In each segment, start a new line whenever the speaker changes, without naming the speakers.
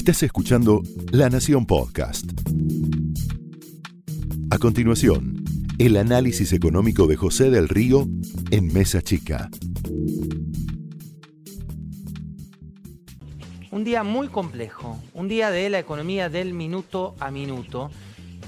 Estás escuchando La Nación Podcast. A continuación, el análisis económico de José del Río en Mesa Chica.
Un día muy complejo, un día de la economía del minuto a minuto.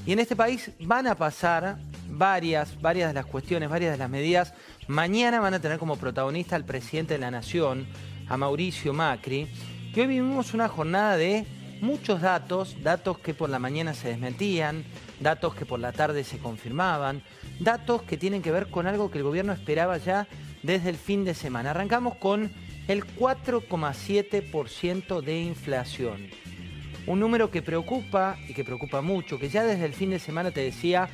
Y en este país van a pasar varias, varias de las cuestiones, varias de las medidas. Mañana van a tener como protagonista al presidente de la Nación, a Mauricio Macri. Y hoy vivimos una jornada de muchos datos, datos que por la mañana se desmentían, datos que por la tarde se confirmaban, datos que tienen que ver con algo que el gobierno esperaba ya desde el fin de semana. Arrancamos con el 4,7% de inflación. Un número que preocupa y que preocupa mucho, que ya desde el fin de semana te decía,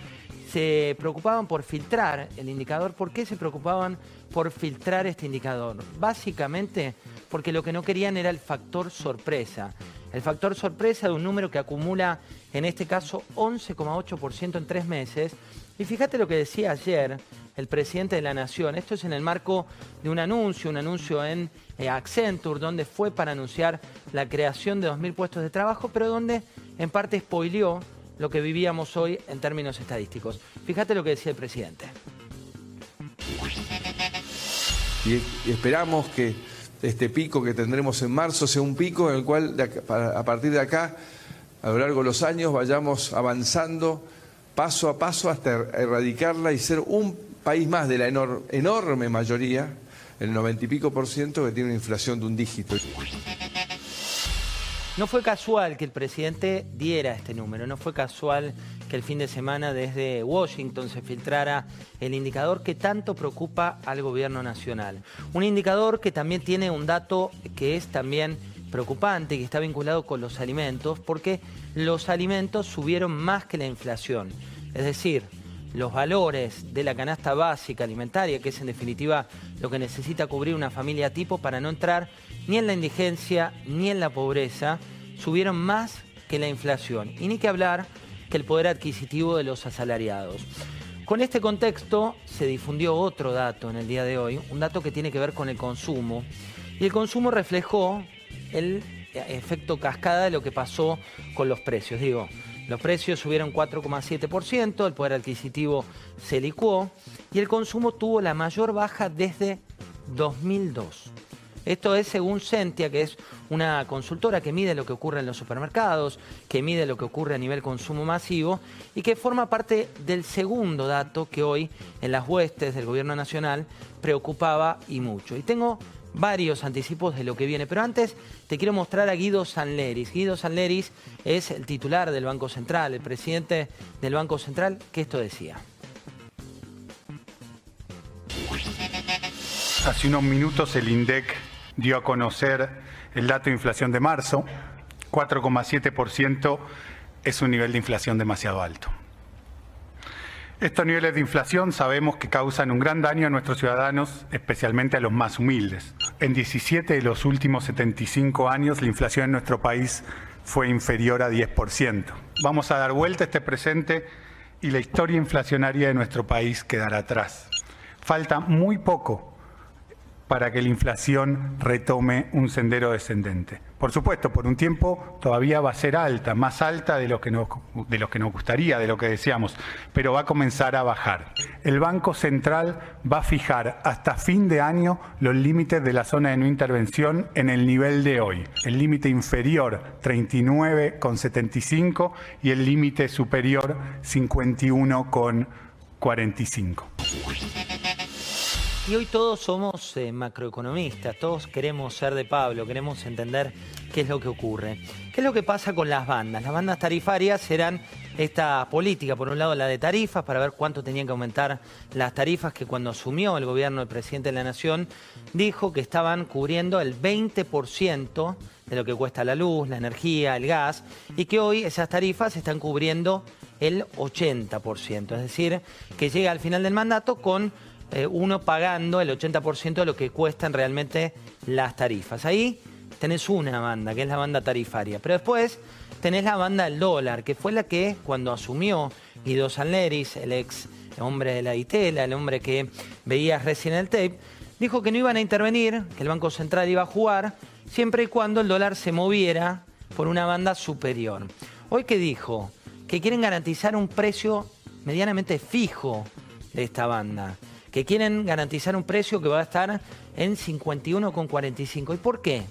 se preocupaban por filtrar el indicador. ¿Por qué se preocupaban por filtrar este indicador? Básicamente porque lo que no querían era el factor sorpresa. El factor sorpresa de un número que acumula, en este caso, 11,8% en tres meses. Y fíjate lo que decía ayer el presidente de la Nación. Esto es en el marco de un anuncio, un anuncio en eh, Accenture, donde fue para anunciar la creación de 2.000 puestos de trabajo, pero donde en parte spoileó lo que vivíamos hoy en términos estadísticos. Fíjate lo que decía el presidente.
Y, esperamos que este pico que tendremos en marzo sea un pico en el cual a partir de acá, a lo largo de los años, vayamos avanzando paso a paso hasta erradicarla y ser un país más de la enorme mayoría, el noventa y pico por ciento, que tiene una inflación de un dígito.
No fue casual que el presidente diera este número, no fue casual que el fin de semana desde Washington se filtrara el indicador que tanto preocupa al gobierno nacional. Un indicador que también tiene un dato que es también preocupante y que está vinculado con los alimentos, porque los alimentos subieron más que la inflación. Es decir, los valores de la canasta básica alimentaria, que es en definitiva lo que necesita cubrir una familia tipo para no entrar ni en la indigencia ni en la pobreza, subieron más que la inflación. Y ni que hablar que el poder adquisitivo de los asalariados. Con este contexto se difundió otro dato en el día de hoy, un dato que tiene que ver con el consumo. Y el consumo reflejó el efecto cascada de lo que pasó con los precios. Digo, los precios subieron 4,7%, el poder adquisitivo se licuó y el consumo tuvo la mayor baja desde 2002. Esto es según Sentia, que es una consultora que mide lo que ocurre en los supermercados, que mide lo que ocurre a nivel consumo masivo y que forma parte del segundo dato que hoy en las huestes del gobierno nacional preocupaba y mucho. Y tengo varios anticipos de lo que viene. Pero antes te quiero mostrar a Guido Sanleris. Guido Sanleris es el titular del Banco Central, el presidente del Banco Central, que esto decía.
Hace unos minutos el INDEC dio a conocer el dato de inflación de marzo. 4,7% es un nivel de inflación demasiado alto. Estos niveles de inflación sabemos que causan un gran daño a nuestros ciudadanos, especialmente a los más humildes. En 17 de los últimos 75 años la inflación en nuestro país fue inferior a 10%. Vamos a dar vuelta a este presente y la historia inflacionaria de nuestro país quedará atrás. Falta muy poco para que la inflación retome un sendero descendente. Por supuesto, por un tiempo todavía va a ser alta, más alta de lo que nos, de lo que nos gustaría, de lo que deseamos, pero va a comenzar a bajar. El Banco Central va a fijar hasta fin de año los límites de la zona de no intervención en el nivel de hoy. El límite inferior 39,75 y el límite superior 51,45.
Y hoy todos somos eh, macroeconomistas, todos queremos ser de Pablo, queremos entender qué es lo que ocurre. ¿Qué es lo que pasa con las bandas? Las bandas tarifarias eran esta política, por un lado la de tarifas, para ver cuánto tenían que aumentar las tarifas que cuando asumió el gobierno del presidente de la Nación, dijo que estaban cubriendo el 20% de lo que cuesta la luz, la energía, el gas, y que hoy esas tarifas están cubriendo el 80%, es decir, que llega al final del mandato con eh, uno pagando el 80% de lo que cuestan realmente las tarifas. Ahí tenés una banda, que es la banda tarifaria. Pero después tenés la banda del dólar, que fue la que cuando asumió Guido Sanleris, el ex hombre de la ITELA, el hombre que veías recién el tape, dijo que no iban a intervenir, que el Banco Central iba a jugar, siempre y cuando el dólar se moviera por una banda superior. Hoy que dijo que quieren garantizar un precio medianamente fijo de esta banda, que quieren garantizar un precio que va a estar en 51,45. ¿Y por qué?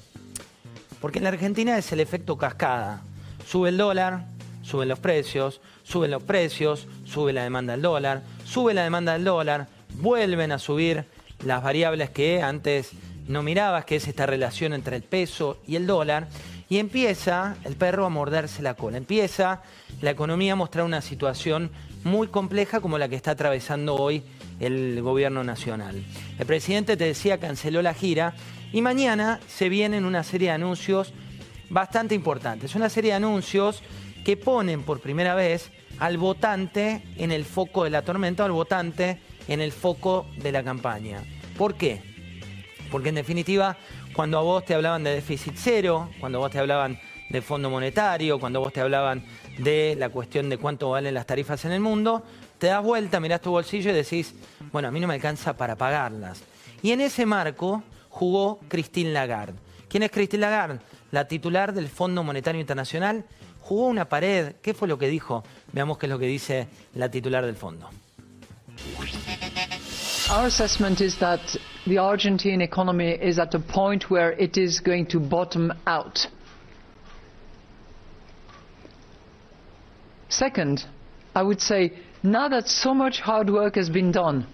Porque en la Argentina es el efecto cascada. Sube el dólar, suben los precios, suben los precios, sube la demanda del dólar, sube la demanda del dólar, vuelven a subir las variables que antes no mirabas, que es esta relación entre el peso y el dólar, y empieza el perro a morderse la cola, empieza la economía a mostrar una situación muy compleja como la que está atravesando hoy el gobierno nacional. El presidente, te decía, canceló la gira y mañana se vienen una serie de anuncios bastante importantes, una serie de anuncios que ponen por primera vez al votante en el foco de la tormenta, al votante en el foco de la campaña. ¿Por qué? Porque en definitiva, cuando a vos te hablaban de déficit cero, cuando vos te hablaban de fondo monetario, cuando vos te hablaban de la cuestión de cuánto valen las tarifas en el mundo, te das vuelta, mirás tu bolsillo y decís, bueno, a mí no me alcanza para pagarlas. Y en ese marco jugó Christine Lagarde. ¿Quién es Christine Lagarde? La titular del Fondo Monetario Internacional. Jugó una pared. ¿Qué fue lo que dijo? Veamos qué es lo que dice la titular del fondo.
Our assessment is that the Argentine economy is at a point where it is going to bottom out. Second, I would say now that so much hard work has been done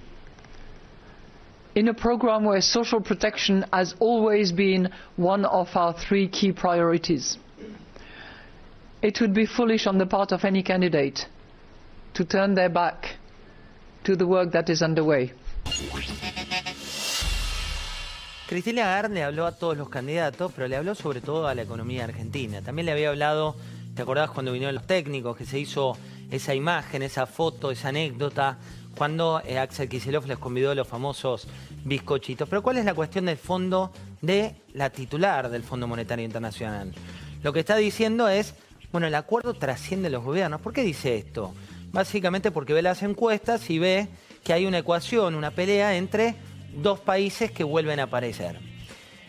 in a program where social protection has always been one of our three key priorities, it would be foolish on the part of any candidate to turn their back to the work that is underway.
Cristina le habló a todos los candidatos, pero le habló sobre todo a la economía argentina. También le había hablado, ¿te acordás cuando vinieron los técnicos, que se hizo esa imagen, esa foto, esa anécdota, cuando eh, Axel Kicillof les convidó los famosos bizcochitos? Pero ¿cuál es la cuestión del fondo de la titular del Fondo Monetario Internacional? Lo que está diciendo es, bueno, el acuerdo trasciende los gobiernos. ¿Por qué dice esto? Básicamente porque ve las encuestas y ve que hay una ecuación, una pelea entre dos países que vuelven a aparecer.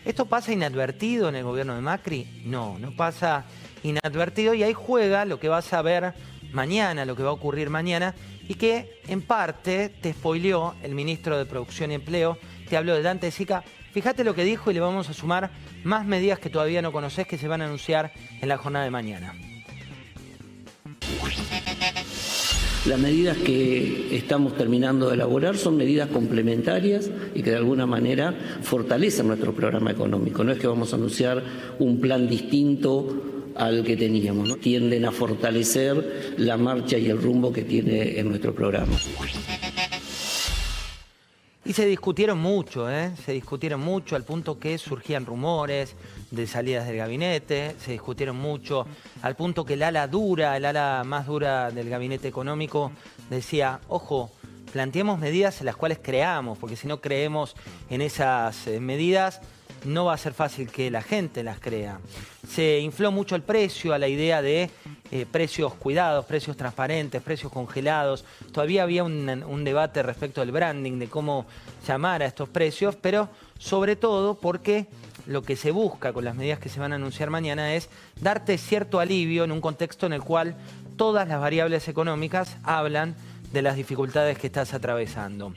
¿Esto pasa inadvertido en el gobierno de Macri? No, no pasa inadvertido y ahí juega lo que vas a ver mañana, lo que va a ocurrir mañana y que en parte te spoileó el ministro de Producción y Empleo, te habló de Dante Sica. Fíjate lo que dijo y le vamos a sumar más medidas que todavía no conoces que se van a anunciar en la jornada de mañana.
Las medidas que estamos terminando de elaborar son medidas complementarias y que de alguna manera fortalecen nuestro programa económico. No es que vamos a anunciar un plan distinto al que teníamos, tienden a fortalecer la marcha y el rumbo que tiene en nuestro programa.
Y se discutieron mucho, ¿eh? se discutieron mucho al punto que surgían rumores de salidas del gabinete, se discutieron mucho al punto que el ala dura, el ala más dura del gabinete económico decía, ojo, planteemos medidas en las cuales creamos, porque si no creemos en esas eh, medidas, no va a ser fácil que la gente las crea. Se infló mucho el precio a la idea de eh, precios cuidados, precios transparentes, precios congelados. Todavía había un, un, debate respecto del branding, de cómo llamar a estos precios, pero sobre todo porque lo que se busca con las medidas que se van a anunciar mañana es darte cierto alivio en un contexto en el cual todas las variables económicas hablan de las dificultades que estás atravesando.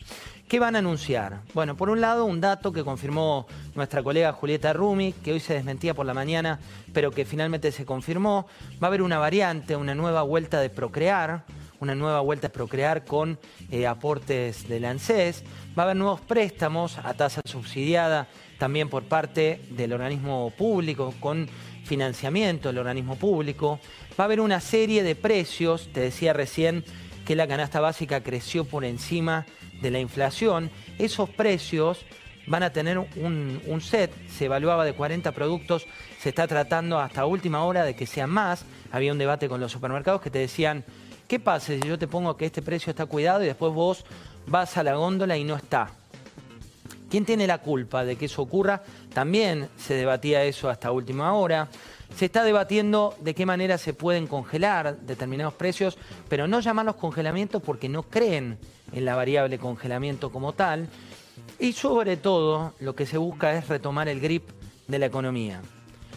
¿Qué van a anunciar? Bueno, por un lado, un dato que confirmó nuestra colega Julieta Rumi, que hoy se desmentía por la mañana, pero que finalmente se confirmó. Va a haber una variante, una nueva vuelta de procrear, una nueva vuelta de procrear con eh, aportes del ANSES. Va a haber nuevos préstamos a tasa subsidiada también por parte del organismo público, con financiamiento del organismo público. Va a haber una serie de precios, te decía recién que la canasta básica creció por encima de la inflación, esos precios van a tener un, set, se evaluaba de 40 productos, se está tratando hasta última hora de que sean más. Había un debate con los supermercados que te decían, ¿qué pasa si yo te pongo que este precio está cuidado y después vos vas a la góndola y no está? ¿Quién tiene la culpa de que eso ocurra? También se debatía eso hasta última hora. Se está debatiendo de qué manera se pueden congelar determinados precios, pero no llamarlos congelamientos porque no creen en la variable congelamiento como tal. Y sobre todo lo que se busca es retomar el grip de la economía.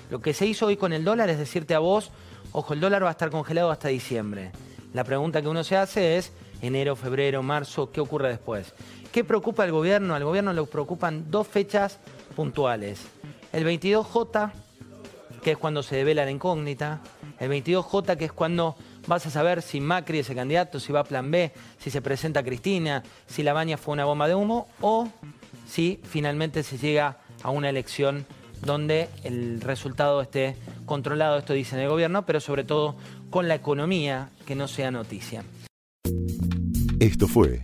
Lo que se hizo hoy con el dólar es decirte a vos, ojo, el dólar va a estar congelado hasta diciembre. La pregunta que uno se hace es, enero, febrero, marzo, ¿qué ocurre después? ¿Qué preocupa al gobierno? Al gobierno le preocupan dos fechas puntuales. El 22J, que es cuando se devela la incógnita. El 22J, que es cuando vas a saber si Macri es el candidato, si va a plan B, si se presenta Cristina, si la baña fue una bomba de humo o si finalmente se llega a una elección donde el resultado esté controlado, esto dice en el gobierno, pero sobre todo con la economía, que no sea noticia.
Esto fue